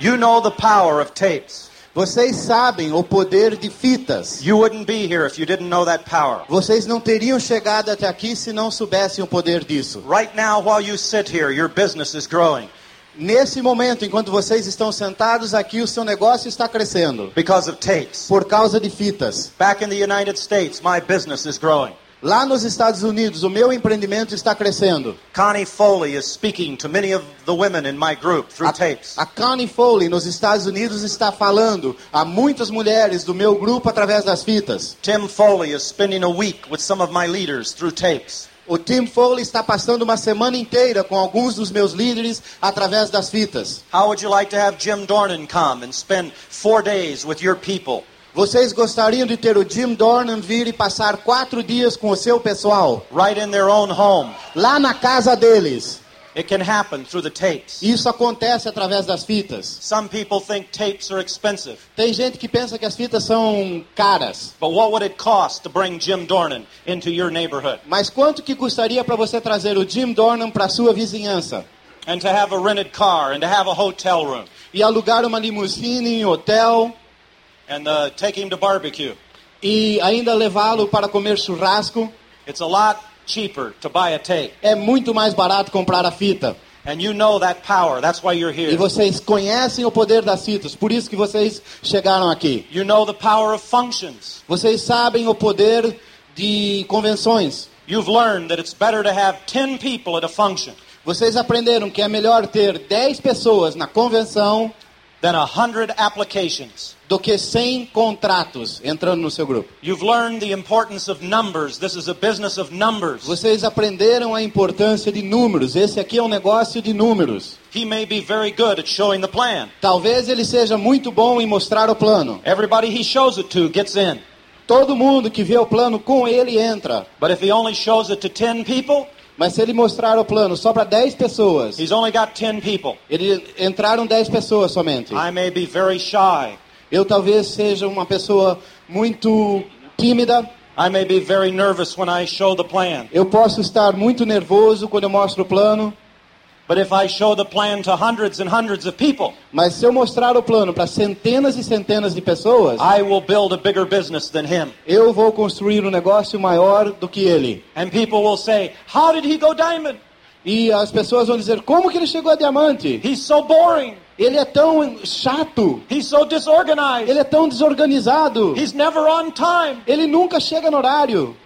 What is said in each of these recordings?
You know the power of tapes. Vocês sabem o poder de fitas. You wouldn't be here if you didn't know that power. Vocês não teriam chegado até aqui se não soubessem o poder disso. Right now, while you sit here, your business is growing Nesse momento, enquanto vocês estão sentados aqui, o seu negócio está crescendo because of tapes. por causa de fitas. Back in the United States, my business is growing. Lá nos Estados Unidos, o meu empreendimento está crescendo. Connie Foley is speaking to many of the women in my group through A, tapes. a Connie Foley, nos Estados Unidos, está falando a muitas mulheres do meu grupo através das fitas. Tim Foley is spending a week with some of my leaders through tapes. O Tim Foley está passando uma semana inteira com alguns dos meus líderes através das fitas. How would you like to have Jim Dornan come and spend four days with your people? Vocês gostariam de ter o Jim Dornan vir e passar quatro dias com o seu pessoal, right in their own home. lá na casa deles? It can happen through the tapes. Isso acontece através das fitas. Some people think tapes are expensive, Tem gente que pensa que as fitas são caras. but what would it cost to bring Jim Dornan into your neighborhood Mas quanto que custaria para você trazer o Jim Dornan para sua vizinhança? and to have a rented car and to have a hotel room E alugar uma limusine em hotel and uh, take him to barbecue? e ainda levá-lo para comer churrasco? It's a lot cheaper to buy a tape. É muito mais barato comprar a fita. And you know that power. That's why you're E here. vocês conhecem o poder das fitas, por isso que vocês chegaram aqui. You know the power of functions. Vocês sabem o poder de convenções. You've learned that it's better to have 10 people at a function Vocês aprenderam que é melhor ter 10 pessoas na convenção than 100 applications. do que 100 contratos entrando no seu grupo. You've learned the importance of numbers. This is a business of numbers. Vocês aprenderam a importância de números. Esse aqui é um negócio de números. He may be very good at showing the plan. Talvez ele seja muito bom em mostrar o plano. Everybody he shows it to gets in. Todo mundo que vê o plano com ele entra. But if he only shows it to 10 people, Mas se ele mostrar o plano só para 10 pessoas, he's only got 10 people. ele entraram 10 pessoas somente. I may be very shy. Eu talvez seja uma pessoa muito tímida. I may be very nervous when I show the plan. Eu posso estar muito nervoso quando eu mostro o plano. Mas se eu mostrar o plano para centenas e centenas de pessoas, I will build a bigger business than him. eu vou construir um negócio maior do que ele. And people will say, How did he go diamond? E as pessoas vão dizer: como que ele chegou a diamante? He's so boring. Ele é tão chato. He's so disorganized. Ele é tão desorganizado. He's never on time. Ele nunca chega no horário.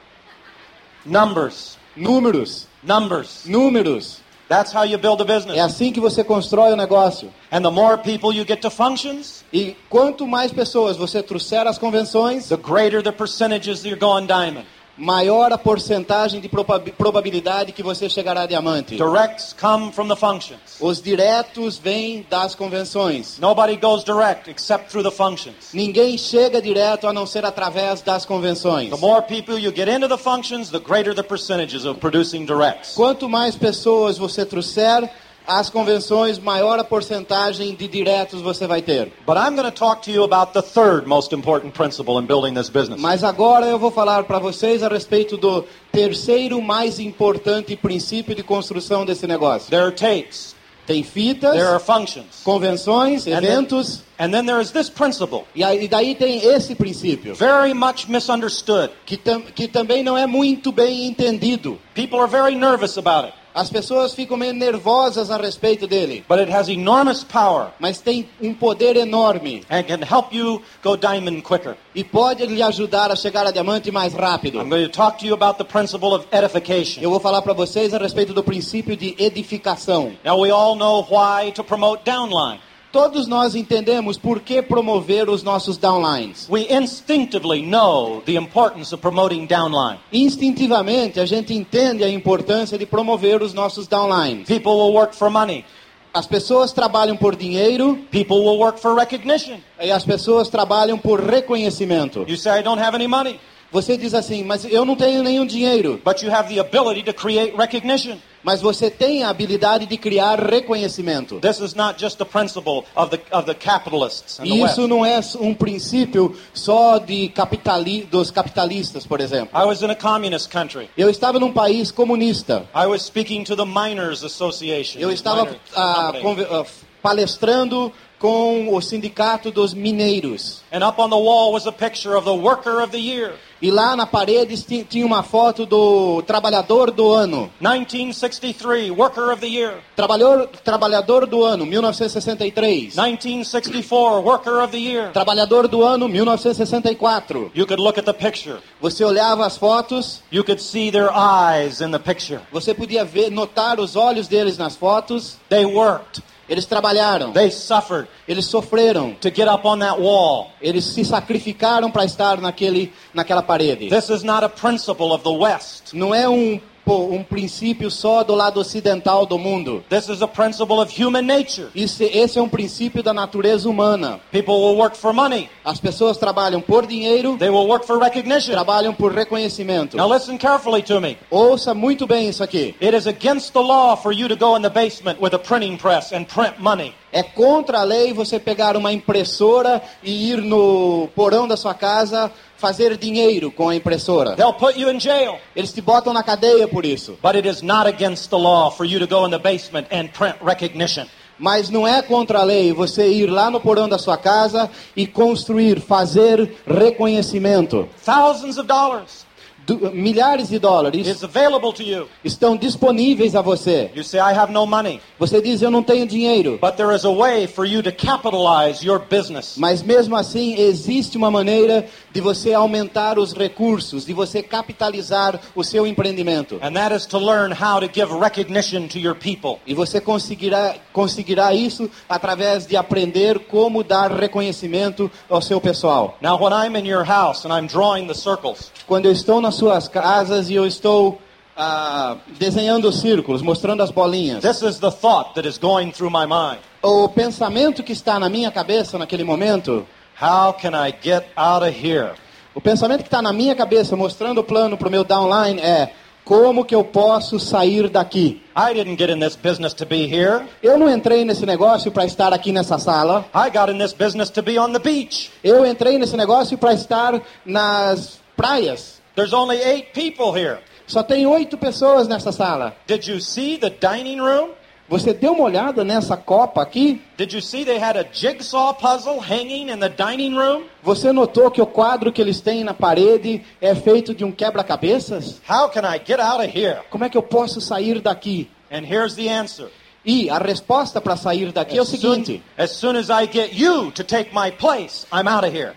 Numbers. Números, Numbers. números. That's how you build a É business. assim que você constrói o negócio. And the more people you get to functions, E quanto mais pessoas você trouxer às convenções, the greater the percentages you're going diamond. Maior a porcentagem de proba- probabilidade que você chegará a diamante. Directs come from the functions. Os diretos vêm das convenções. Nobody goes direct except through the functions. Ninguém chega direto a não ser através das convenções. The more people you get into the functions, the greater the percentages of producing directs. Quanto mais pessoas você trouxer às convenções, maior a porcentagem de diretos você vai ter. But I'm going to talk to you about the third most important principle in building this business. Mas agora eu vou falar para vocês a respeito do terceiro mais importante princípio de construção desse negócio. There are tapes, Tem fitas, there are functions, convenções, and then, eventos, and then there is this principle, e aí daí tem esse princípio, very much misunderstood. que, tam, que também não é muito bem entendido. People are very nervous about it, As pessoas ficam meio nervosas a respeito dele, but it has enormous power mas tem um poder enorme and can help you go diamond quicker. e pode lhe ajudar a chegar a diamante mais rápido. I'm going to talk to you about the principle of edification. Eu vou falar para vocês a respeito do princípio de edificação. Now, we all know why to promote downline. Todos nós entendemos por que promover os nossos downlines. We instinctively know the importance of promoting downline. Instintivamente, a gente entende a importância de promover os nossos downlines. People will work for money. As pessoas trabalham por dinheiro People will work for recognition. e as pessoas trabalham por reconhecimento. You say, I don't have any money, Você diz assim, mas eu não tenho nenhum dinheiro. but you have the ability to create recognition. Mas você tem a habilidade de criar reconhecimento. This is not just the principle of the, of the capitalists in the E West. isso não é um princípio só de capitali dos capitalistas, por exemplo. I was in a communist country. Eu estava num país comunista. I was speaking to the Miners Association. Eu estava Miners palestrando com o sindicato dos mineiros. And up on the wall was a picture of the worker of the year. E lá na parede ti- tinha uma foto do trabalhador do ano. 1963, worker of the year. Trabalhador, trabalhador do ano, 1963. 1964, worker of the year. Trabalhador do ano, 1964. You could look at the picture. Você olhava as fotos, You could see their eyes in the picture. você podia ver, notar os olhos deles nas fotos. They worked. Eles trabalharam, They suffered eles sofreram, to get up on that wall. eles se sacrificaram para estar naquele, naquela parede. This is not a principle of the West. Não é um, um princípio só do lado ocidental do mundo. This is a principle of human nature. Isso, esse é um princípio da natureza humana. People will work for money. As pessoas trabalham por dinheiro, They will work for recognition. trabalham por reconhecimento. Now listen carefully to me. Ouça muito bem isso aqui. It is against the law for you to go in the basement with a printing press and print money. É contra a lei você pegar uma impressora e ir no porão da sua casa fazer dinheiro com a impressora. They'll put you in jail. Eles te botam na cadeia por isso. But it is not against the law for you to go in the basement and print recognition. Mas não é contra a lei você ir lá no porão da sua casa e construir, fazer reconhecimento. Thousands of dollars Du- milhares de dólares is available to you. estão disponíveis a você. You say, I have no money. Você diz, eu não tenho dinheiro. But there is a way for you to capitalize your business. Mas mesmo assim, existe uma maneira de você aumentar os recursos, de você capitalizar o seu empreendimento. And that is to learn how to give recognition to your people. E você conseguirá, conseguirá isso através de aprender como dar reconhecimento ao seu pessoal. Now, when I'm in your house and I'm drawing the circles, Quando eu estou nas suas casas e eu estou ah, desenhando os círculos, mostrando as bolinhas, this is the thought that is going through my mind. o pensamento que está na minha cabeça naquele momento, How can I get out of here? o pensamento que está na minha cabeça mostrando o plano para o meu downline é como que eu posso sair daqui? I didn't get in this business to be here. Eu não entrei nesse negócio para estar aqui nessa sala. I got in this business to be on the beach. Eu entrei nesse negócio para estar nas praias. There's only eight people here. Só tem oito pessoas nessa sala. Did you see the dining room? Você deu uma olhada nessa copa aqui? Did you see they had a jigsaw puzzle hanging in the dining room? Você notou que o quadro que eles têm na parede é feito de um quebra-cabeças? How can I get out of here? Como é que eu posso sair daqui? And here's the answer. E a resposta para sair daqui é o As soon, seguinte: as soon as I get you to take my place, I'm out of here.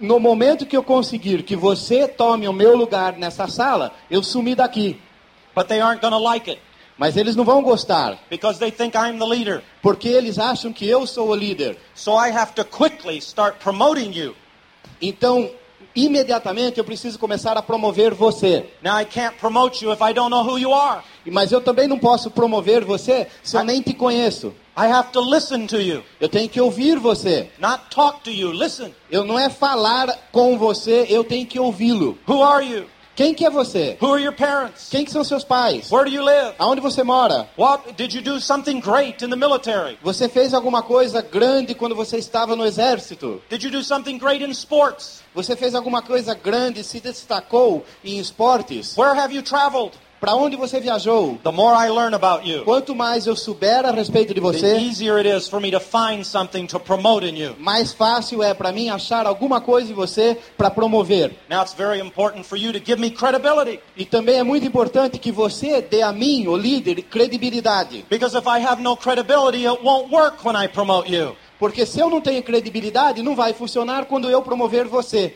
No momento que eu conseguir que você tome o meu lugar nessa sala, eu sumi daqui. But they aren't to like it Mas eles não vão gostar, because they think I'm the leader. porque eles acham que eu sou o líder. So I have to quickly start promoting you. Então, imediatamente eu preciso começar a promover você. Now I can't promote you if I don't know who you are. Mas eu também não posso promover você se eu nem te conheço. I have to listen to you, Eu tenho que ouvir você. not talk to you. Listen. Eu não é falar com você, eu tenho que ouvi-lo. Who are you? Quem que é você? Who are your parents? Quem que são seus pais? Where do you live? Aonde você mora? What did you do something great in the military? Você fez alguma coisa grande quando você estava no exército? Did you do something great in sports? Você fez alguma coisa grande, se destacou em esportes? Where have you traveled? Para onde você viajou? The more I learn about you, Quanto mais eu souber a respeito de the você, easier it is for me to find something to promote in you. mais fácil é para mim achar alguma coisa em você para promover. Now it's very important for you to give me credibility. E também é muito importante que você dê a mim, o líder, credibilidade. Because if I have no credibility, it won't work when I promote you. Porque se eu não tenho credibilidade, não vai funcionar quando eu promover você.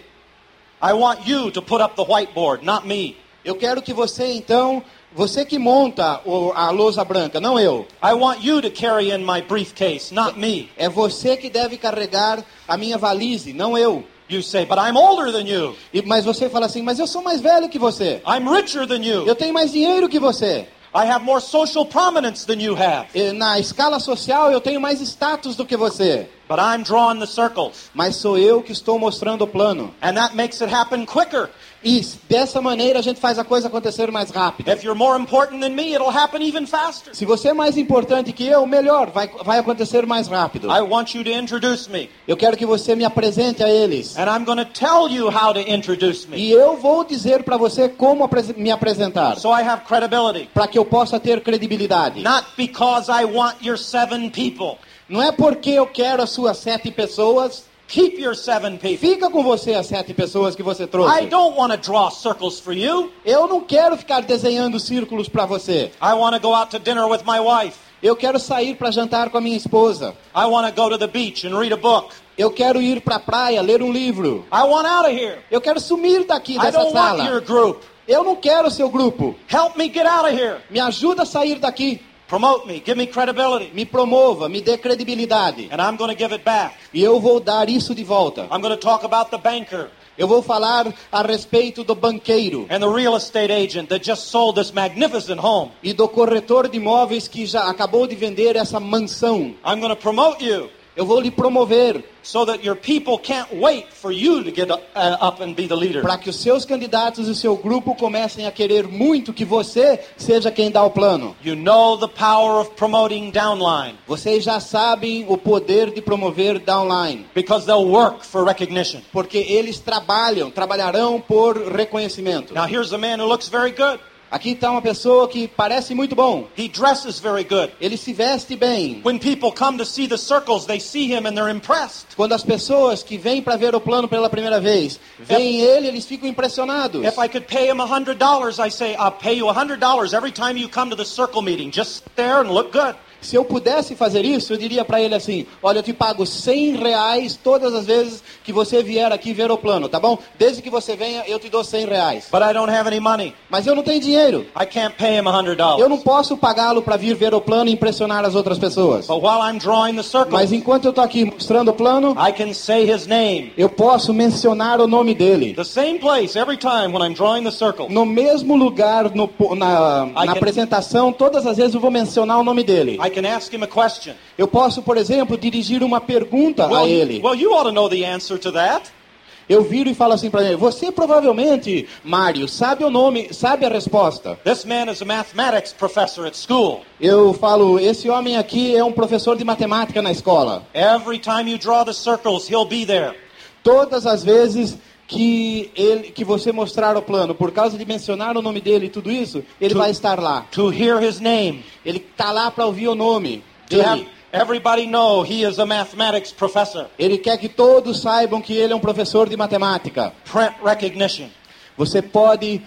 I want you to put up the whiteboard, not me. Eu quero que você, então, você que monta o- a lousa branca, não eu. I want you to carry in my briefcase, not me. É você que deve carregar a minha valise, não eu. You say, but I'm older than you. E- mas você fala assim, mas eu sou mais velho que você. I'm richer than you. Eu tenho mais dinheiro que você. I have more social prominence than you have. E Na escala social, eu tenho mais status do que você. But I'm drawing the circles. Mas sou eu que estou mostrando o plano. And that makes it happen quicker. E dessa maneira a gente faz a coisa acontecer mais rápido. If you're more important than me, it'll happen even faster. Se você é mais importante que eu, melhor, vai, vai acontecer mais rápido. I want you to introduce me. Eu quero que você me apresente a eles. And I'm going to tell you how to introduce me. E eu vou dizer para você como me apresentar. So I have credibility. Para que eu possa ter credibilidade. Not because I want your seven people. Não é porque eu quero as suas sete pessoas. Keep your seven people. Fica com você as sete pessoas que você trouxe. I don't want to draw circles for you. Eu não quero ficar desenhando círculos para você. I want to go out to dinner with my wife. Eu quero sair para jantar com a minha esposa. I want to go to the beach and read a book. Eu quero ir para a praia, ler um livro. I want out of here. Eu quero sumir daqui I dessa don't want sala. your group. Eu não quero o seu grupo. Help me get out of here. Me ajuda a sair daqui. Promote me. Give me credibility. Me promova, me dê credibilidade. And I'm going to give it back. E eu vou dar isso de volta. I'm going to talk about the banker Eu vou falar a respeito do banqueiro and the real estate agent that just sold this magnificent home. e do corretor de imóveis que já acabou de vender essa mansão. I'm going to promote you Eu vou lhe promover so that your people can't wait for you to get uh, up and be the leader. para que os seus candidatos e seu grupo comecem a querer muito que você seja quem dá o plano. You know the power of promoting downline Vocês já sabem o poder de promover downline, because they'll work for recognition. porque eles trabalham, trabalharão por reconhecimento. Now here's a man who looks very good. Aqui está uma pessoa que parece muito bom. He dresses very good. Ele se veste bem. When people come to see the circles, they see him and they're impressed. Quando as pessoas que vêm para ver o plano pela primeira vez veem ele, eles ficam impressionados. If I could pay him $100, I say, I'll pay you $100 every time you come to the circle meeting. Just there and look good. Se eu pudesse fazer isso, eu diria para ele assim: Olha, eu te pago 100 reais todas as vezes que você vier aqui ver o plano, tá bom? Desde que você venha, eu te dou 100 reais. But I don't have any money. Mas eu não tenho dinheiro. I can't pay him $100. Eu não posso pagá-lo para vir ver o plano e impressionar as outras pessoas. But while I'm drawing the circle, Mas enquanto eu estou aqui mostrando o plano, I can say his name. eu posso mencionar o nome dele. The same place every time when I'm drawing the circle. No mesmo lugar, no, na, na can- apresentação, todas as vezes eu vou mencionar o nome dele. I can ask him a question. Eu posso, por exemplo, dirigir uma pergunta a Well, ele. well, you ought to know the answer to that. Eu viro e falo assim para ele: Você provavelmente, Mário, sabe o nome, sabe a resposta. This man is a mathematics professor at school. Eu falo: Esse homem aqui é um professor de matemática na escola. Every time you draw the circles, he'll be there. Todas as vezes que ele, que você mostrar o plano, por causa de mencionar o nome dele e tudo isso, ele Tu- vai estar lá. To hear his name. Ele tá lá para ouvir o nome To have dele. everybody know he is a mathematics professor. Ele quer que todos saibam que ele é um professor de matemática. Print recognition. Você pode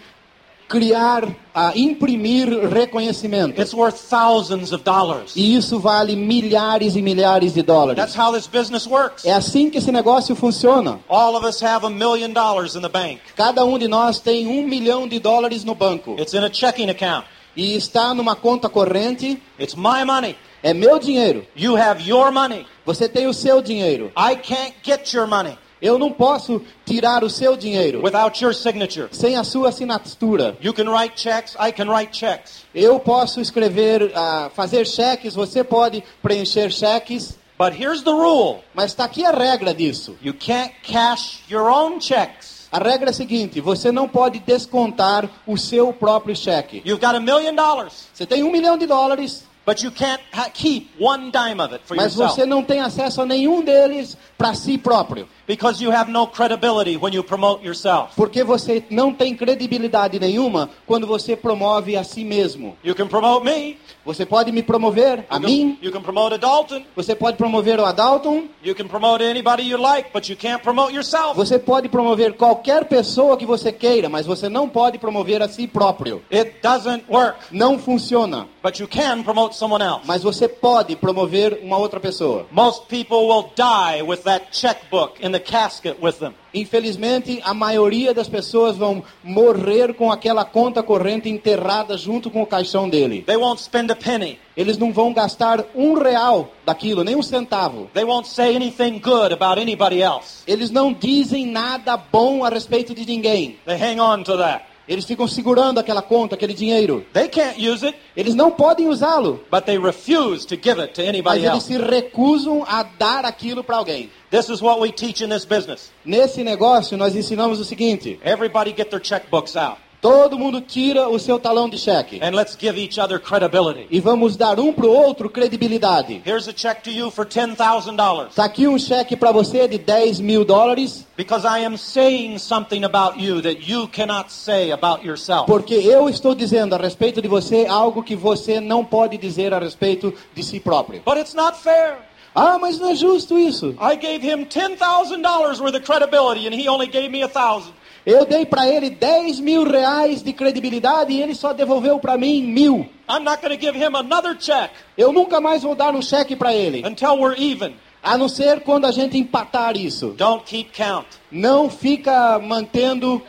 criar, a imprimir reconhecimento. It's worth thousands of dollars. E isso vale milhares e milhares de dólares. That's how this business works. É assim que esse negócio funciona. All of us have a million dollars in the bank. Cada um de nós tem um milhão de dólares no banco It's in a checking account. e está numa conta corrente. It's my money. É meu dinheiro. You have your money. Você tem o seu dinheiro. I can't get your money Eu não posso tirar o seu dinheiro without your signature. sem a sua assinatura. You can write checks. I can write checks. Eu posso escrever, ah, fazer cheques. Você pode preencher cheques. But here's the rule. Mas está aqui a regra disso. You can't cash your own checks. A regra é a seguinte: você não pode descontar o seu próprio cheque. You've got a million dollars, Você tem um milhão de dólares, but you can't keep one dime of it for mas yourself você não tem acesso a nenhum deles para si próprio. Because you have no credibility when you promote yourself. Porque você não tem credibilidade nenhuma quando você promove a si mesmo. You can promote me. Você pode me promover, a You can, mim, you can promote a Dalton. você pode promover o Adalton, You can promote anybody you like, but you can't promote yourself. você pode promover qualquer pessoa que você queira, mas você não pode promover a si próprio. It doesn't work, Não funciona, but you can promote someone else. mas você pode promover uma outra pessoa. Most people will die with that checkbook in the casket with them. Infelizmente, a maioria das pessoas vão morrer com aquela conta corrente enterrada junto com o caixão dele. They won't spend a penny. Eles não vão gastar um real daquilo, nem um centavo. They won't say anything good about anybody else. Eles não dizem nada bom a respeito de ninguém. They hang on to that. Eles ficam segurando aquela conta, aquele dinheiro. They can't use it, Eles não podem usá-lo, but they refuse to give it to mas anybody eles else. se recusam a dar aquilo para alguém. This is what we teach in this business. Nesse negócio, nós ensinamos o seguinte: Everybody get their checkbooks out, todo mundo tira o seu talão de cheque and let's give each other credibility. e vamos dar um para o outro credibilidade. Here's a check to you for $10,000 Está aqui um cheque para você de 10 mil dólares, because I am saying something about you that you cannot say about yourself. porque eu estou dizendo a respeito de você algo que você não pode dizer a respeito de si próprio. But it's not fair. Ah, mas não é justo isso. I gave him $10,000 worth of credibility and he only gave me a thousand. Eu dei para ele 10 mil reais de credibilidade e ele só devolveu para mim mil. I'm not going to give him another check Eu nunca mais vou dar um cheque para ele, until we're even. a não ser quando a gente empatar isso. Don't keep count. Não fica mantendo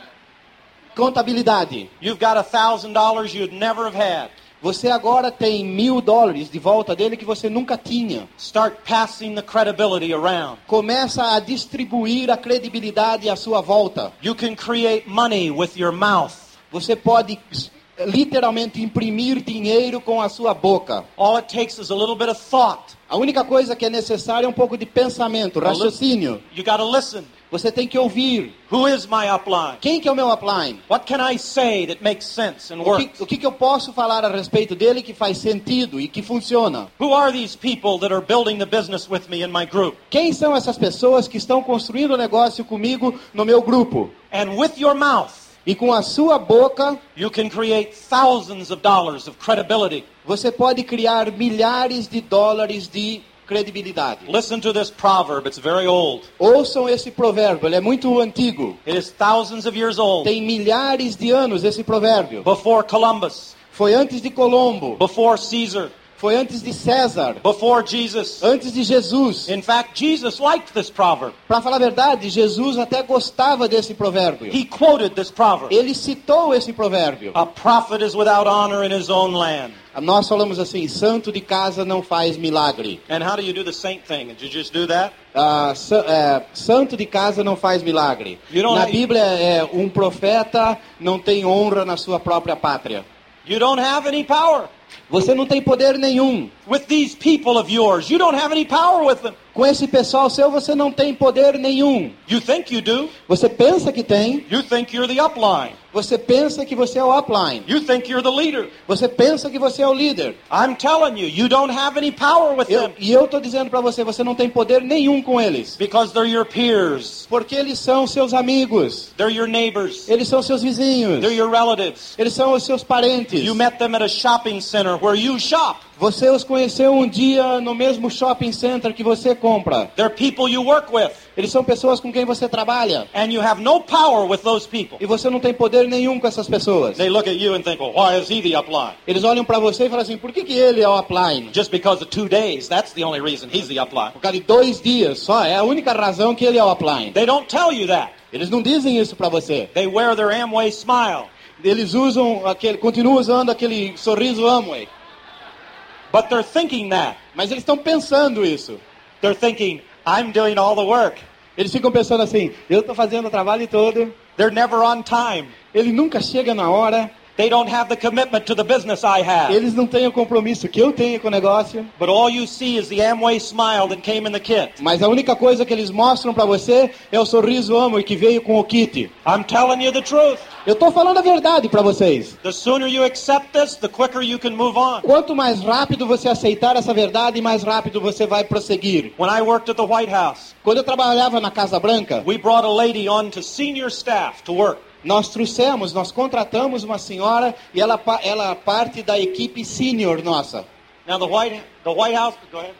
contabilidade. You've got a thousand dollars you'd never have had. Você agora tem mil dólares de volta dele que você nunca tinha. Start passing the credibility around. Começa a distribuir a credibilidade à sua volta. You can create money with your mouth. Você pode literalmente imprimir dinheiro com a sua boca. All it takes is a little bit of thought. A única coisa que é necessária é um pouco de pensamento, raciocínio. You got to listen. Você tem que ouvir. Who is my upline? Quem que é o meu upline? What can I say that makes sense and O works? que, o que que eu posso falar a respeito dele que faz sentido e que funciona? Who are these people that are building the business with me in my group? Quem são essas pessoas que estão construindo o negócio comigo no meu grupo? And with your mouth, E com a sua boca, you can create thousands of dollars of credibility. você pode criar milhares de dólares de credibilidade. Listen to this proverb, it's very old. Ouçam esse provérbio, ele é muito antigo. It is thousands of years old. Tem milhares de anos esse provérbio. Before Columbus, Foi antes de Colombo, before Caesar, foi antes de César, before Jesus. antes de Jesus. In fact, Jesus liked this proverb. Para falar a verdade, Jesus até gostava desse provérbio. He quoted this proverb. Ele citou esse provérbio. A prophet is without honor in his own land. Nós falamos assim: santo de casa não faz milagre. And how do you do the saint thing? Did you just do that? Ah, sa- é, santo de casa não faz milagre. Na Bíblia é um profeta não tem honra na sua própria pátria. You don't have any power. Você não tem poder nenhum. With these people of yours, you don't have any power with them. Com esse pessoal seu você não tem poder nenhum. You think you do. Você pensa que tem, You think you're the upline. você pensa que você é o upline. You think you're the leader. Você pensa que você é o líder. I'm telling you, you don't have any power with Eu- them e eu estou dizendo para você, você não tem poder nenhum com eles. because they're your peers, Porque eles são seus amigos. they're your neighbors, Eles são seus vizinhos. they're your relatives. Eles são os seus parentes. You met them at a shopping center where you shop. Você os conheceu um dia no mesmo shopping center que você compra. They're people you work with, Eles são pessoas com quem você trabalha. and you have no power with those people. E você não tem poder nenhum com essas pessoas. They look at you and think, well, why is he the upline? Eles olham para você e falam assim: por que, que ele é o upline? Just because of two days, that's the only reason he's the upline. Por causa de dois dias só. É a única razão que ele é o upline. They don't tell you that. Eles não dizem isso para você. They wear their Amway smile, Eles usam aquele, continuam usando aquele sorriso Amway. but they're thinking that. Mas eles estão pensando isso. They're thinking, I'm doing all the work. Eles ficam pensando assim: eu estou fazendo o trabalho todo. They're never on time. Ele nunca chega na hora. They don't have the commitment to the business I have. Eles não têm o compromisso que eu tenho com o negócio. But all you see is the Amway smile that came in the kit. Mas a única coisa que eles mostram para você é o sorriso Amway que veio com o kit. I'm telling you the truth. Eu estou falando a verdade para vocês. The sooner you accept this, the quicker you can move on. Quanto mais rápido você aceitar essa verdade, mais rápido você vai prosseguir. When I worked at the White House, Quando eu trabalhava na Casa Branca, we brought a lady on to senior staff to work. Nós trouxemos, nós contratamos uma senhora e ela, ela parte da equipe senior nossa. Now the White the White House go ahead.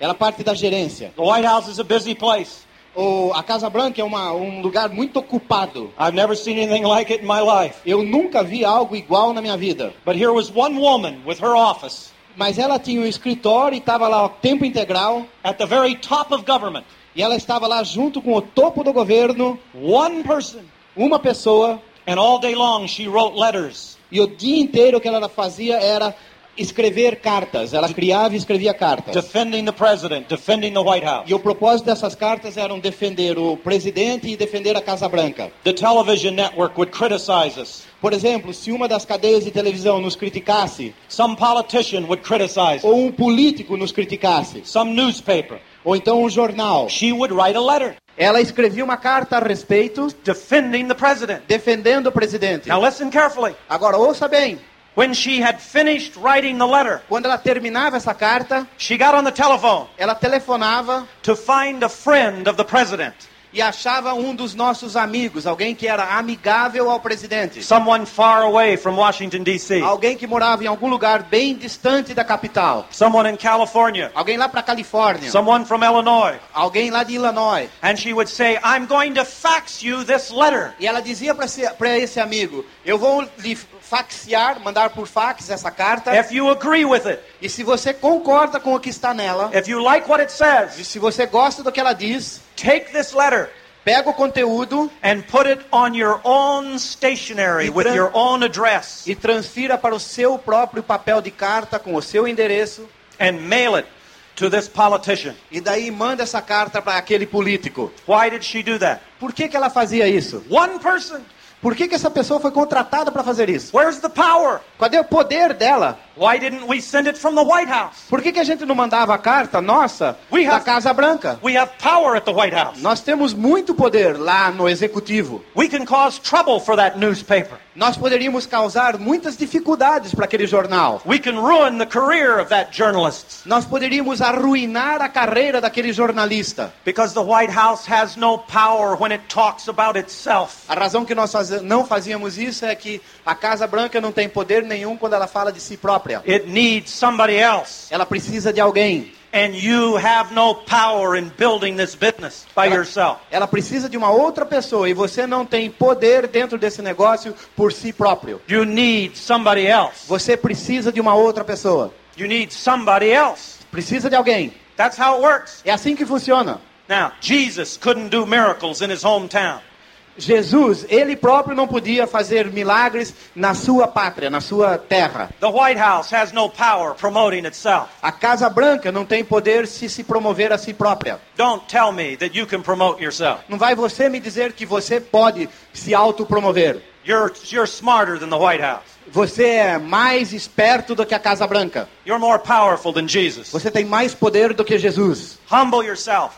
Ela parte da gerência. The White House is a busy place. O, a Casa Branca é uma, um lugar muito ocupado. I've never seen anything like it in my life. Eu nunca vi algo igual na minha vida. But here was one woman with her office Mas ela tinha um escritório e estava lá o tempo integral. at the very top of government. E ela estava lá junto com o topo do governo, One person. Uma pessoa. And all day long she wrote letters. E o dia inteiro que ela fazia era escrever cartas. Ela criava e escrevia cartas. defending the president, defending the White House. E o propósito dessas cartas eram defender o presidente e defender a Casa Branca. The television network would criticize us. Por exemplo, se uma das cadeias de televisão nos criticasse, Some politician would criticize us. ou um político nos criticasse, Some newspaper. ou então um jornal, She would write a letter ela escrevia uma carta a respeito defending the president. defendendo o presidente. Now listen carefully. Agora ouça bem, When she had finished writing the letter, quando ela terminava essa carta, she got on the telephone ela telefonava to find a friend of the president. E achava um dos nossos amigos, alguém que era amigável ao presidente. someone far away from Washington, D.C., Alguém que morava em algum lugar bem distante da capital. someone in California, Alguém lá para Califórnia. someone from Illinois. Alguém lá de Illinois. And she would say, I'm going to fax you this letter. E ela dizia para esse, amigo: Eu vou lhe faxear, mandar por fax essa carta. If you agree with it, E se você concorda com o que está nela, if you like what it e says, se você gosta do que ela diz, take this letter pega o conteúdo and put it on your own stationery with your own address e transfira para o seu próprio papel de carta com o seu endereço. and mail it to this politician. E daí manda essa carta para aquele político. Why did she do that? Por que, que ela fazia isso? One person. Por que, que essa pessoa foi contratada para fazer isso? Where's the power? Cadê o poder dela? Why didn't we send it from the White House? Por que, que a gente não mandava a carta nossa We da have- Casa Branca? We have power at the White House. Nós temos muito poder lá no executivo. We can cause trouble for that newspaper. Nós poderíamos causar muitas dificuldades para aquele jornal. We can ruin the career of that journalist Nós poderíamos arruinar a carreira daquele jornalista. because the White House has no power when it talks about itself. A razão que nós não fazíamos isso é que a Casa Branca não tem poder nenhum quando ela fala de si própria. It needs somebody else. Ela precisa de alguém. And you have no power in building this business by Ela, yourself. ela precisa de uma outra pessoa e você não tem poder dentro desse negócio por si próprio. You need somebody else. Você precisa de uma outra pessoa. You need somebody else. Precisa de alguém. That's how it works. É assim que funciona. Now, Jesus couldn't do miracles in his hometown. Jesus, ele próprio não podia fazer milagres na sua pátria, na sua terra. The White House has no power promoting itself. A Casa Branca não tem poder se se promover a si própria. Don't tell me that you can promote yourself. Não vai você me dizer que você pode se autopromover. You're, you're smarter than the White House. Você é mais esperto do que a Casa Branca. You're more powerful than Jesus. Você tem mais poder do que Jesus. Humble yourself.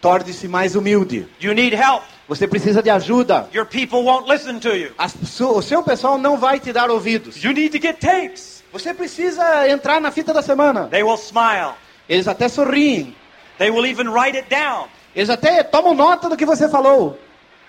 Torne-se mais humilde. You need help. Você precisa de ajuda. Your people won't listen to you. As o seu pessoal não vai te dar ouvidos. You need to get tapes. Você precisa entrar na fita da semana. They will smile. Eles até sorriem. They will even write it down. Eles até tomam nota do que você falou.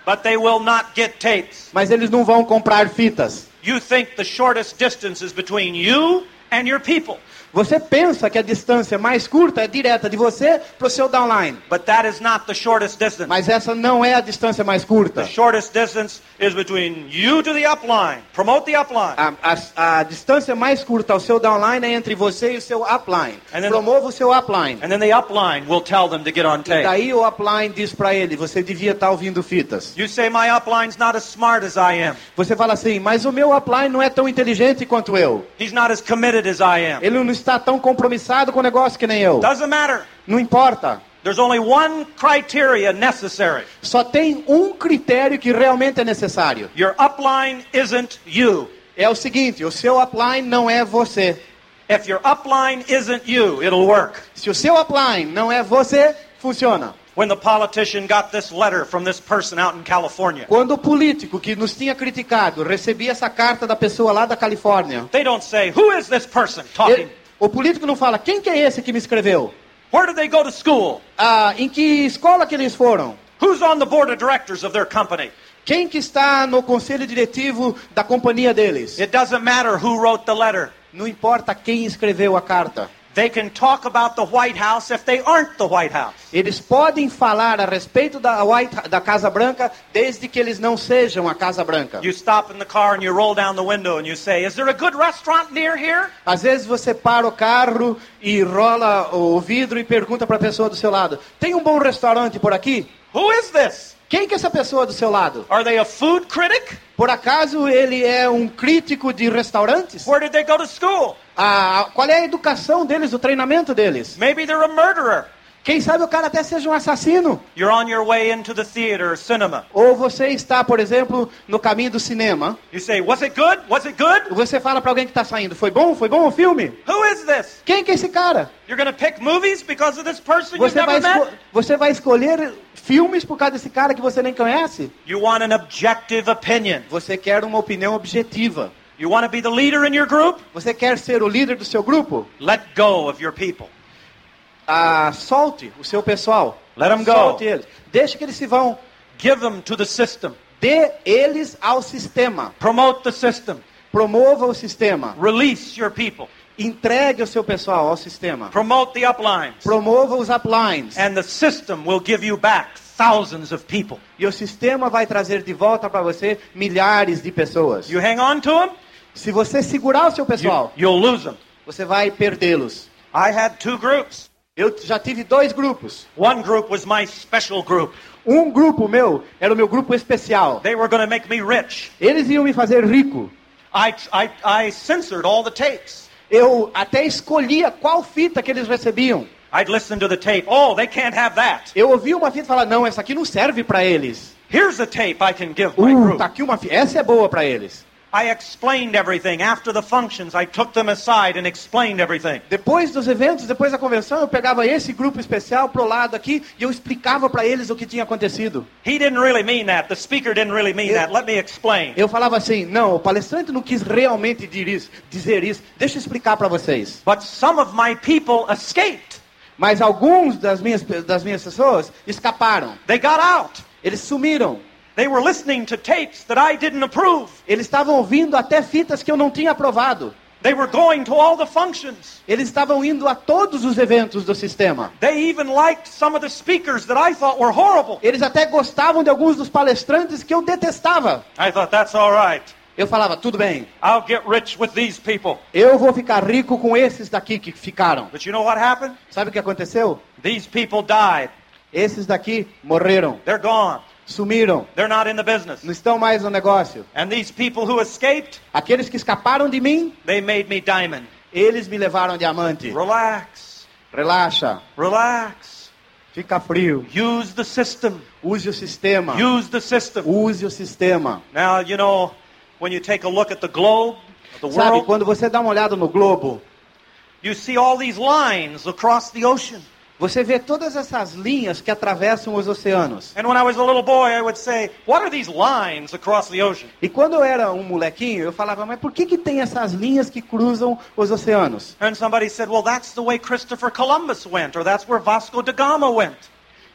But they will not get tapes. Mas eles não vão comprar fitas. You think the shortest distance is between you and your people. Você pensa que a distância mais curta é direta de você para o seu downline. But that is not the shortest distance. Mas essa não é a distância mais curta. The shortest distance is between you to the upline. Promote the upline. A, a- a distância mais curta ao seu downline é entre você e o seu upline. Promova o seu upline. And then the upline will tell them to get on E tape. daí o upline diz para ele, você devia estar ouvindo fitas. You say my upline's not as smart as I am. Você fala assim, mas o meu upline não é tão inteligente quanto eu. He's not as committed as I am. Ele não está tão compromissado com o negócio que nem eu. Doesn't matter. Não importa. There's only one criteria necessary. Só tem um critério que realmente é necessário. Your upline isn't you. É o seguinte, o seu upline não é você. If your upline isn't you, it'll work. Se o seu upline não é você, funciona. When the politician got this letter from this person out in California, Quando o político que nos tinha criticado recebia essa carta da pessoa lá da Califórnia, they don't say, Who is this person talking? ele- o político não fala, quem que é esse que me escreveu? Where did they go to school? Ah, em que escola que eles foram? Who's on the board of directors of their company? Quem que está no conselho diretivo da companhia deles? It doesn't matter who wrote the letter. Não importa quem escreveu a carta. They can talk about the White House if they aren't the White House. Eles podem falar a respeito da, White, da Casa Branca desde que eles não sejam a Casa Branca. You stop in the car and you roll down the window and you say, Is there a good restaurant near here? Às vezes você para o carro e rola o vidro e pergunta para a pessoa do seu lado: tem um bom restaurante por aqui? Who is this? Quem que é essa pessoa do seu lado? Are they a food critic? Por acaso ele é um crítico de restaurantes? Where did they go to school? Ah, qual é a educação deles, o treinamento deles? Maybe they're a murderer. Quem sabe o cara até seja um assassino? You're on your way into the theater or cinema. Ou você está, por exemplo, no caminho do cinema. You say, Was it good? Was it good? Você fala para alguém que está saindo: foi bom? Foi bom o filme? Who is this? Quem que é esse cara? You're to pick movies because of this person Você vai, never met? você vai escolher filmes por causa desse cara que você nem conhece? You want an objective opinion. Você quer uma opinião objetiva. You want to be the leader in your group? Você quer ser o líder do seu grupo? Let go of your people. Ah, solte o seu pessoal. Let them go. Solte eles. Deixe que eles se vão. Give them to the system. Dê eles ao sistema. Promote the system. Promova o sistema. Release your people. Entregue o seu pessoal ao sistema. Promote the uplines. Promova os uplines. And the system will give you back thousands of people. E o sistema vai trazer de volta para você milhares de pessoas. You hang on to them, Se você segurar o seu you, pessoal, you'll lose them. você vai perdê-los. I had two groups. Eu já tive dois grupos. One group was my special group. Um grupo meu era o meu grupo especial. They were going to make me rich. Eles iam me fazer rico. I, I, I censored all the tapes. Eu até escolhia qual fita que eles recebiam. I'd listen to the tape. Oh, they can't have that. Eu ouvia uma fita e falava, não, essa aqui não serve para eles. Here's a tape I can give my Uh, group. tá aqui uma fita. Essa é boa para eles. I explained everything. After the functions, I took them aside and explained everything. Depois dos eventos, depois da convenção, eu pegava esse grupo especial pro lado aqui e eu explicava para eles o que tinha acontecido. He didn't really mean that. The speaker didn't really mean that. Let me explain. Eu falava assim, não, o palestrante não quis realmente dizer isso. Deixa eu explicar para vocês. But some of my people escaped. Mas alguns das minhas, das minhas pessoas escaparam. They got out. Eles sumiram. They were listening to tapes that I didn't approve. Eles estavam ouvindo até fitas que eu não tinha aprovado. They were going to all the functions. Eles estavam indo a todos os eventos do sistema. They even liked some of the speakers that I thought were horrible. Eles até gostavam de alguns dos palestrantes que eu detestava. I thought, that's all right. Eu falava, tudo bem, I'll get rich with these people. eu vou ficar rico com esses daqui que ficaram. But you know what happened? Sabe o que aconteceu? These people died. Esses daqui morreram, They're gone. Sumiram, They're not in the business. não estão mais no negócio. And these people who escaped, Aqueles que escaparam de mim, they made me diamond. eles me levaram diamante. Relax. Relaxa, Relax. fica frio. Use the system. Use o sistema. Use the system. Use o sistema. Now, you know, when you take a look at the globe, the Sabe, world, quando você dá uma olhada no globo, you see all these lines across the ocean. Você vê todas essas linhas que atravessam os oceanos. Boy, say? E quando eu era um molequinho, eu falava, mas por que, que tem essas linhas que cruzam os oceanos? Said, Well, went.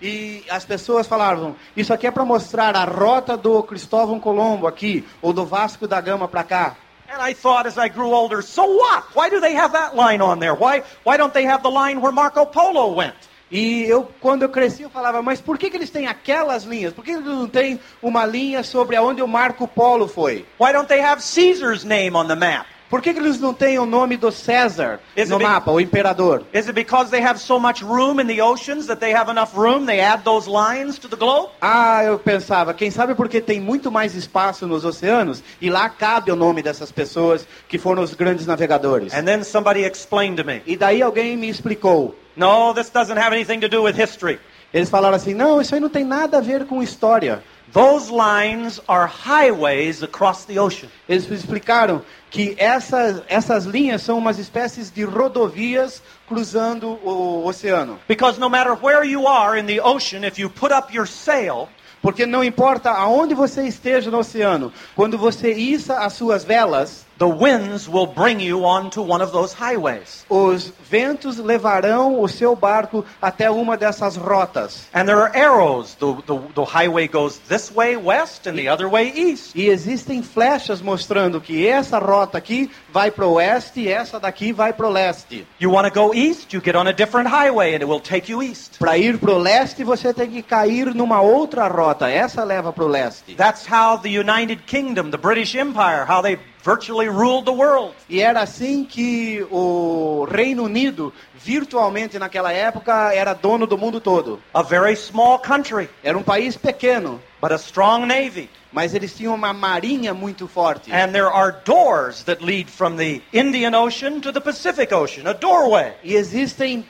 E as pessoas falavam, isso aqui é para mostrar a rota do Cristóvão Colombo aqui, ou do Vasco da Gama para cá. And I thought as I grew older, so what? Why do they have that line on there? Why, why don't they have the line where Marco Polo went? E eu, quando eu cresci, eu falava, mas por que, que eles têm aquelas linhas? Por que eles não têm uma linha sobre aonde o Marco Polo foi? Why don't they have Caesar's name on the map? Por que, que eles não têm o nome do César Is no mapa, o imperador? Is it because they have so much room in the oceans that they have enough room, they add those lines to the globe? Ah, eu pensava, quem sabe porque tem muito mais espaço nos oceanos e lá cabe o nome dessas pessoas que foram os grandes navegadores. And then somebody explained to me, E daí alguém me explicou. no, this doesn't have anything to do with history. Eles falaram assim: não, isso aí não tem nada a ver com história. Those lines are highways across the ocean. Eles explicaram que essas, essas linhas são umas espécies de rodovias cruzando o oceano. Because no matter where you are in the ocean, if you put up your sail, Porque não importa aonde você esteja no oceano, quando você issa as suas velas, the winds will bring you onto one of those highways. os ventos levarão o seu barco até uma dessas rotas. And there are arrows. The, the, the highway goes this way west and the other way east. E existem flechas mostrando que essa rota aqui vai para o oeste e essa daqui vai para o leste. You want to go east, you get on a different highway and it will take you east. Para ir para o leste, você tem que cair numa outra rota. Essa leva para o leste. That's how the United Kingdom, the British Empire, how they virtually ruled the world. E era assim que o Reino Unido, virtualmente naquela época, era dono do mundo todo. A very small country, Era um país pequeno, but a strong navy. mas eles tinham uma marinha muito forte. And there are doors that lead from the Indian Ocean to the Pacific Ocean, a doorway. E existem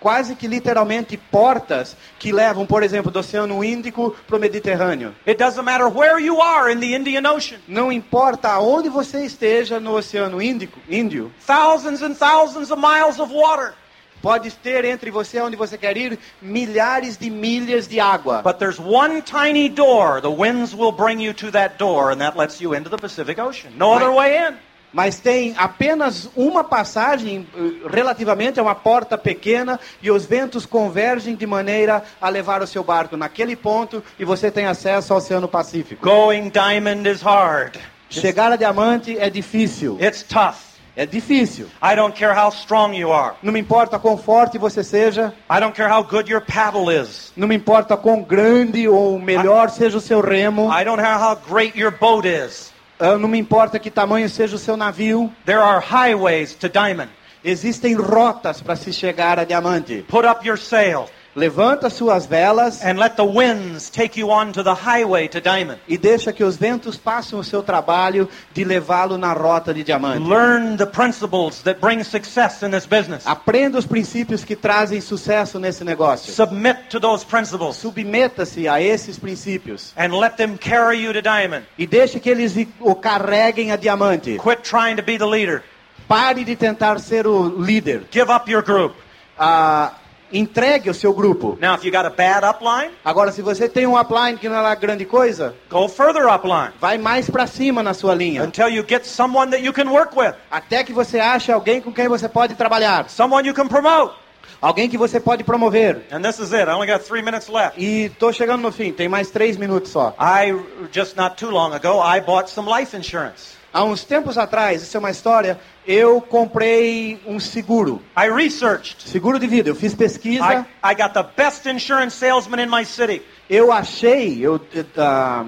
quase que literalmente portas que levam, por exemplo, do Oceano Índico para o Mediterrâneo. It doesn't matter where you are in the Indian Ocean. Não importa aonde você esteja no Oceano Índico, Índio, Thousands and thousands of miles of water. pode ter entre você onde você quer ir milhares de milhas de água. But there's one tiny door. The winds will bring you to that door, and that lets you into the Pacific Ocean. No other way in. Mas tem apenas uma passagem, eh, relativamente a uma porta pequena, e os ventos convergem de maneira a levar o seu barco naquele ponto, e você tem acesso ao Oceano Pacífico. Going diamond is hard. Chegar a diamante é difícil. It's tough. É difícil. I don't care how strong you are. Não me importa quão forte você seja, I don't care how good your paddle is. não me importa quão grande ou melhor seja o seu remo, I don't care how great your boat is. Ah, não me importa que tamanho seja o seu navio. There are highways to diamond. Existem rotas para se chegar a diamante. Put up your sail Levanta suas velas and let the winds take you on to the highway to diamond. e deixa que os ventos façam o seu trabalho de levá-lo na rota de diamante. Learn the principles that bring success in this business. Aprenda os princípios que trazem sucesso nesse negócio. Submit to those principles Submeta-se a esses princípios and let them carry you to diamond. e deixe que eles o carreguem a diamante. Quit trying to be the leader. Pare de tentar ser o líder. Give up your group. Ah, entregue o seu grupo. Now, if you got a bad upline, Agora, se você tem um upline que não é lá grande coisa, go further upline vai mais para cima na sua linha. until you get someone that you can work with, Até que você ache alguém com quem você pode trabalhar. someone you can promote. Alguém que você pode promover. And this is it. I only got three minutes left. E tô chegando no fim, tem mais três minutos só. I just not too long ago, I bought some life insurance. Há uns tempos atrás, isso é uma história, eu comprei um seguro. I researched. Seguro de vida. Eu fiz pesquisa, I, I got the best insurance salesman in my city. eu achei, eu, ah,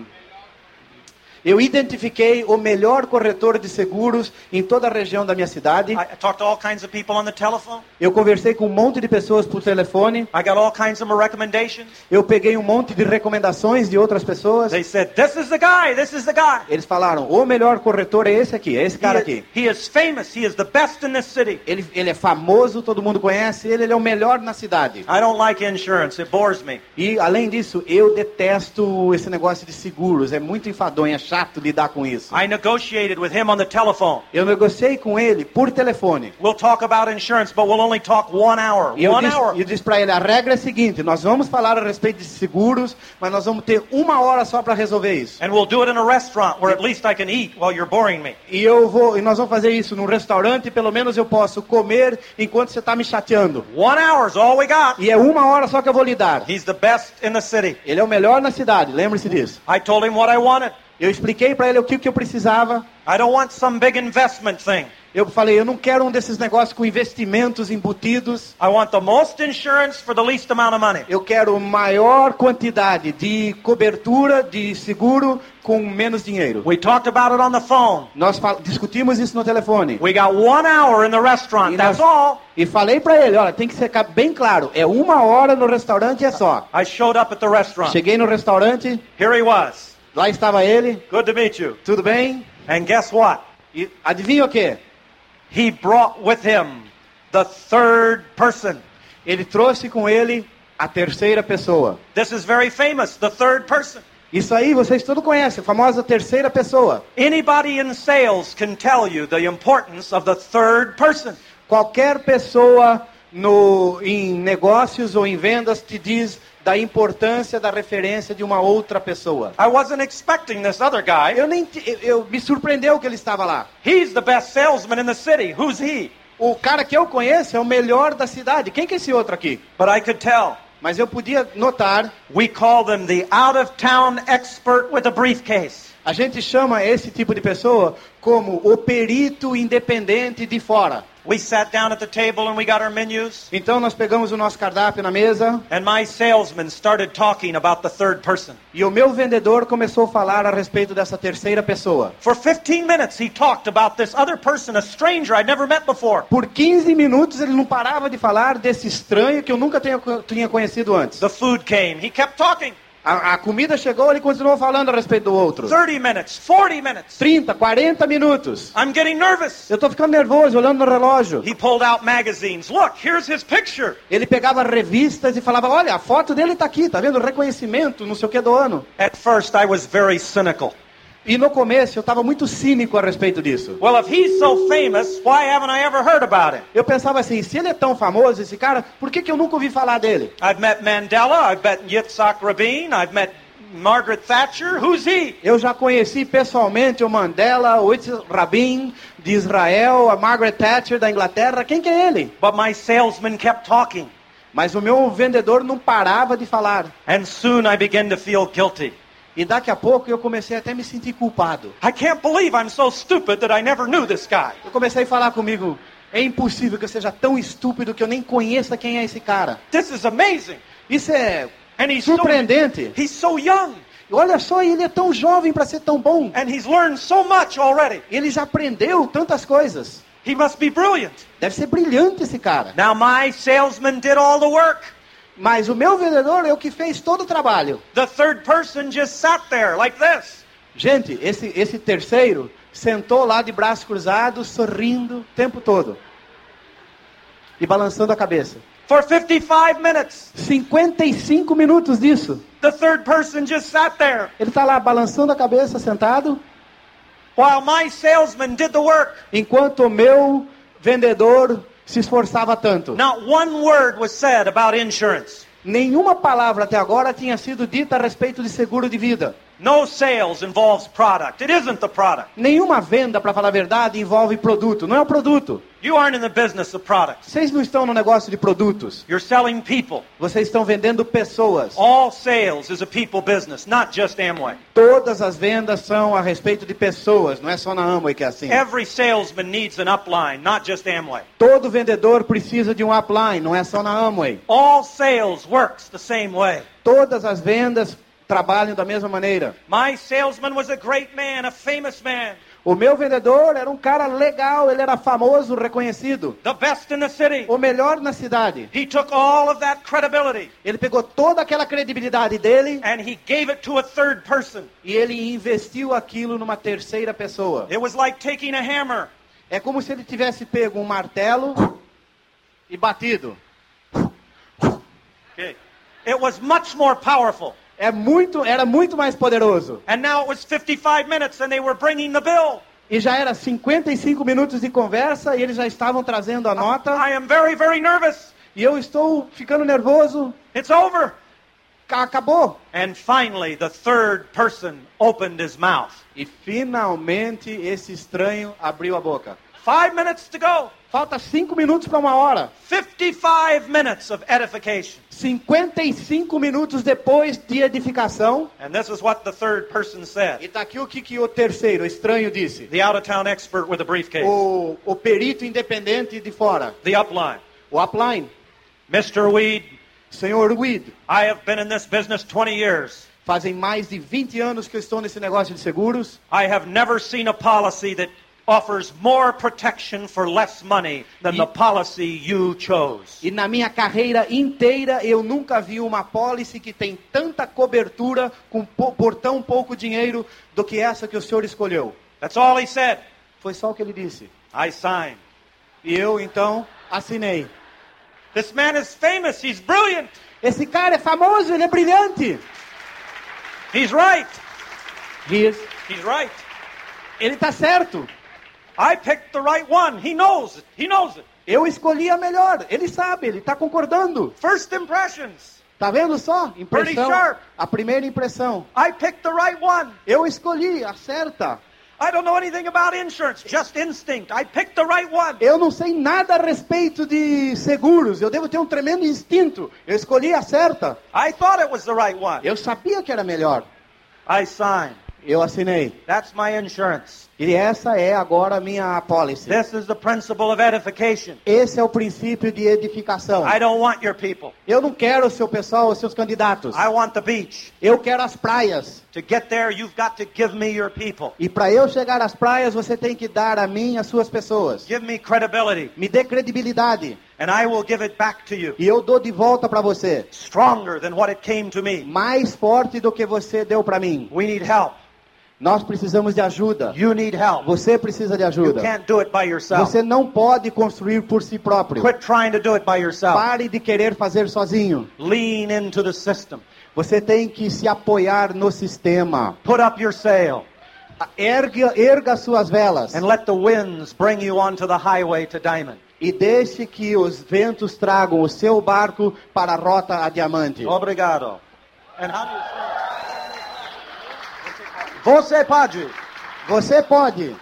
eu identifiquei o melhor corretor de seguros em toda a região da minha cidade. I, I talked to all kinds of people on the telephone. Eu conversei com um monte de pessoas por telefone. I got all kinds of recommendations. Eu peguei um monte de recomendações de outras pessoas. They said, "This is the guy. This is the guy." Eles falaram: o melhor corretor é esse aqui, é esse cara He aqui. is, he is famous. He is the best in this city. Ele, ele é famoso, todo mundo conhece ele, ele é o melhor na cidade. I don't like insurance. It bores me. E além disso, eu detesto esse negócio de seguros. É muito enfadonho, é chato lidar com isso. I negotiated with him on the telephone. Eu negociei com ele por telefone. We'll talk about insurance, but we'll only talk one hour. E eu One disse, hour. eu disse para ele: a regra é a seguinte: nós vamos falar a respeito de seguros, mas nós vamos ter uma hora só para resolver isso. And we'll do it in a restaurant where at least I can eat while you're boring me. E eu vou, e nós vamos fazer isso num restaurante, pelo menos eu posso comer enquanto você está me chateando. One hour's all we got. E é uma hora só que eu vou lhe dar. He's the best in the city. Ele é o melhor na cidade, lembre-se disso. I told him what I wanted. Eu expliquei para ele o que, que eu precisava. I don't want some big investment thing. Eu falei, eu não quero um desses negócios com investimentos embutidos. I want the most insurance for the least amount of money. Eu quero maior quantidade de cobertura, de seguro, com menos dinheiro. We talked about it on the phone. Nós discutimos isso no telefone. We got one hour in the restaurant. E, That's nós- all. e falei para ele, olha, tem que ficar bem claro, é uma hora no restaurante é só. I showed up at the restaurant. Cheguei no restaurante, Here he was. Lá estava ele, Good to meet you. tudo bem? And guess what? E adivinha o quê? He brought with him the third person. Ele trouxe com ele a terceira pessoa. This is very famous, the third person. Isso aí vocês todos conhecem, a famosa terceira pessoa. Anybody in sales can tell you the importance of the third person. Qualquer pessoa no, em negócios ou em vendas te diz da importância da referência de uma outra pessoa. I wasn't expecting this other guy. Eu nem eu, eu- me surpreendeu que ele estava lá. He's the best salesman in the city. Who's he? O cara que eu conheço é o melhor da cidade. Quem que é esse outro aqui? But I could tell. Mas eu podia notar, We call them the out of town expert with a briefcase. a gente chama esse tipo de pessoa como o perito independente de fora. We sat down at the table and we got our menus. Então nós pegamos o nosso cardápio na mesa And my salesman started talking about the third person. e o meu vendedor começou a falar a respeito dessa terceira pessoa. For 15 minutes, he talked about this other person, a stranger I'd never met before. Por 15 minutos ele não parava de falar desse estranho que eu nunca tinha conhecido antes. The food came. He kept talking. A, a comida chegou, ele continuou falando a respeito do outro. 30 minutes, 40 minutes. 30, 40 minutos. I'm getting nervous. Eu estou ficando nervoso, olhando no relógio. He pulled out magazines. Look, here's his picture. Ele pegava revistas e falava, olha, a foto dele está aqui, tá vendo? Reconhecimento, não sei o que do ano. At first, I was very cynical. E no começo eu estava muito cínico a respeito disso. Well, if he's so famous, why haven't I ever heard about him? Eu pensava assim, se ele é tão famoso, esse cara, por que, que eu nunca ouvi falar dele? I've met Mandela. I've met Yitzhak Rabin. I've met Margaret Thatcher. Who's he? Eu já conheci pessoalmente o Mandela, o Yitzhak Rabin, de Israel, a Margaret Thatcher da Inglaterra, quem que é ele? But my salesman kept talking. Mas o meu vendedor não parava de falar. And soon I began to feel guilty. E daqui a pouco eu comecei até a me sentir culpado. I can't believe I'm so stupid that I never knew this guy. Eu comecei a falar comigo, é impossível que eu seja tão estúpido que eu nem conheça quem é esse cara. This is amazing. Isso é And he's so, surpreendente. he's so young. Olha só, ele é tão jovem para ser tão bom. And he's learned so much already. Ele já aprendeu tantas coisas. He must be brilliant. Deve ser brilhante esse cara. Now my salesman did all the work. Mas o meu vendedor é o que fez todo o trabalho. The third person just sat there like this. Gente, esse, esse terceiro sentou lá de braços cruzados, sorrindo o tempo todo. E balançando a cabeça. For 55 minutes, 55 minutos disso. the third person just sat there Ele está lá balançando a cabeça, sentado, while my salesman did the work. enquanto o meu vendedor se esforçava tanto. Not one word was said about insurance. Nenhuma palavra até agora tinha sido dita a respeito de seguro de vida. No sales involves product. It isn't the product. Nenhuma venda, para falar a verdade, envolve produto. Não é o produto. You aren't in the business of products. Vocês não estão no negócio de produtos. You're selling people. Vocês estão vendendo pessoas. All sales is a people business, not just Amway. Todas as vendas são a respeito de pessoas. Não é só na Amway que é assim. Every salesman needs an upline, not just Amway. Todo vendedor precisa de um upline. Não é só na Amway. All sales works the same way. Todas as vendas trabalham da mesma maneira. My salesman was a great man, a famous man, O meu vendedor era um cara legal. Ele era famoso, reconhecido. the best in the city. O melhor na cidade. He took all of that credibility Ele pegou toda aquela credibilidade dele and he gave it to a third person. e ele investiu aquilo numa terceira pessoa. It was like taking a hammer É como se ele tivesse pego um martelo e batido. Okay. It was much more powerful. É muito, era muito mais poderoso. And now it was 55 minutes and they were bringing the bill. E já era 55 minutos de conversa e eles já estavam trazendo a nota. I am very, very nervous. E eu estou ficando nervoso. It's over. Ca- Acabou. And finally, the third person opened his mouth. E finalmente esse estranho abriu a boca. Five minutes to go. Falta cinco minutos para uma hora. 55 minutes of edification. 55 minutos depois de edificação. And this is what the third person E said. tá aqui o que, que o terceiro, o estranho, disse. The out of town expert with a briefcase. O, o perito independente de fora. The upline. O upline. Mr. Weed, Senhor Weed, I have been in this business 20 years. fazem mais de 20 anos que eu estou nesse negócio de seguros. I have never seen a policy that offers more protection for less money than the policy you chose. E na minha carreira inteira eu nunca vi uma pólice que tem tanta cobertura com po- por tão pouco dinheiro do que essa que o senhor escolheu. That's all he said. Foi só o que ele disse. I signed. E eu então assinei. This man is famous. He's brilliant. Esse cara é famoso, ele é brilhante. He's right. Diz, He's right. ele está certo. I picked the right one. He knows it. He knows it. Eu escolhi a melhor. Ele sabe, ele está concordando. First impressions. Tá vendo só? Impressão. sharp. A primeira impressão. I picked the right one. Eu escolhi, acerta. I don't know anything about insurance, just instinct. I picked the right one. Eu não sei nada a respeito de seguros. Eu devo ter um tremendo instinto. Eu escolhi a certa. I thought it was the right one. Eu sabia que era melhor. I signed. Eu assinei. That's my insurance. E essa é agora a minha policy. This is the principle of edification. Esse é o princípio de edificação. I don't want your people. Eu não quero o seu pessoal, os seus candidatos. I want the beach. Eu quero as praias. To get there, you've got to give me your people. E para eu chegar às praias, você tem que dar a mim as suas pessoas. Give me credibility, Me dê credibilidade. and I will give it back to you. E eu dou de volta para você. Stronger than what it came to me. Mais forte do que você deu para mim. We need help. Nós precisamos de ajuda. You need help. Você precisa de You ajuda. can't do it by yourself. Você não pode construir por si próprio. Quit trying to do it by yourself. Pare de querer fazer sozinho. Lean into the system. Você tem que se apoiar no sistema. Put up your sail Erga, erga suas velas and let the winds bring you onto the highway to Diamond. e deixe que os ventos tragam o seu barco para a rota a diamante. Obrigado. And how do you say? Você pode. Você pode.